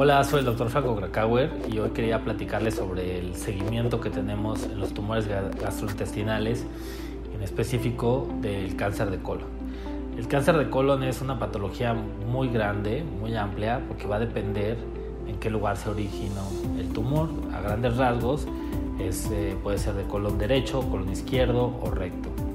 Hola, soy el doctor Franco Krakauer y hoy quería platicarles sobre el seguimiento que tenemos en los tumores gastrointestinales, en específico del cáncer de colon. El cáncer de colon es una patología muy grande, muy amplia, porque va a depender en qué lugar se originó el tumor. A grandes rasgos es, eh, puede ser de colon derecho, colon izquierdo o recto.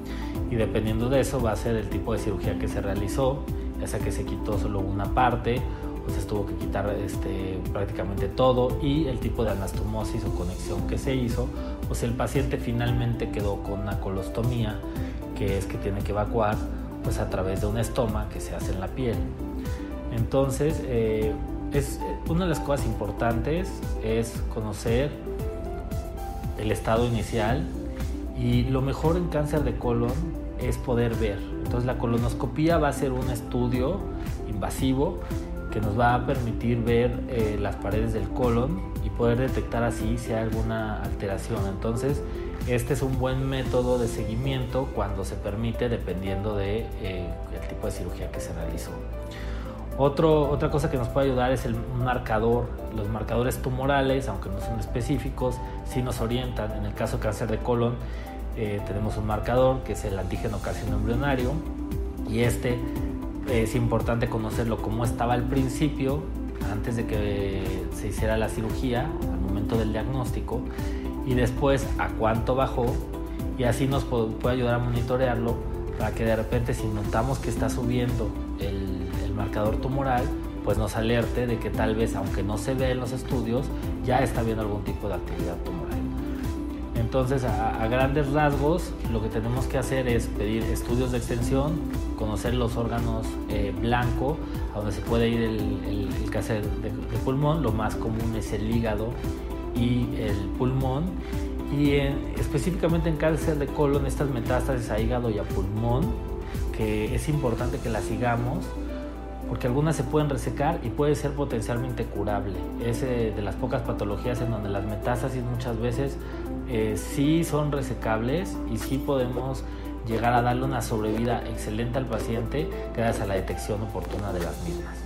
Y dependiendo de eso va a ser el tipo de cirugía que se realizó, ya sea que se quitó solo una parte pues se tuvo que quitar este, prácticamente todo y el tipo de anastomosis o conexión que se hizo, pues el paciente finalmente quedó con una colostomía, que es que tiene que evacuar pues a través de un estoma que se hace en la piel. Entonces, eh, es, una de las cosas importantes es conocer el estado inicial y lo mejor en cáncer de colon es poder ver. Entonces la colonoscopía va a ser un estudio invasivo que nos va a permitir ver eh, las paredes del colon y poder detectar así si hay alguna alteración. Entonces, este es un buen método de seguimiento cuando se permite dependiendo del de, eh, tipo de cirugía que se realizó. Otro, otra cosa que nos puede ayudar es el marcador. Los marcadores tumorales, aunque no son específicos, sí nos orientan. En el caso de cáncer de colon, eh, tenemos un marcador que es el antígeno carcino embrionario y este es importante conocerlo como estaba al principio, antes de que se hiciera la cirugía, al momento del diagnóstico, y después a cuánto bajó, y así nos puede ayudar a monitorearlo para que de repente si notamos que está subiendo el, el marcador tumoral, pues nos alerte de que tal vez, aunque no se ve en los estudios, ya está viendo algún tipo de actividad tumoral. Entonces, a, grandes rasgos, lo que tenemos que hacer es pedir estudios de extensión, conocer los órganos eh, blanco, a donde se puede ir el, cáncer de, pulmón. Lo más común es el hígado y el pulmón. Y específicamente en cáncer de colon, estas metástasis a hígado y a pulmón, que es importante que las sigamos porque algunas se pueden resecar y puede ser potencialmente curable. Es de las pocas patologías en donde las metástasis muchas veces eh, sí son resecables y sí podemos llegar a darle una sobrevida excelente al paciente gracias a la detección oportuna de las mismas.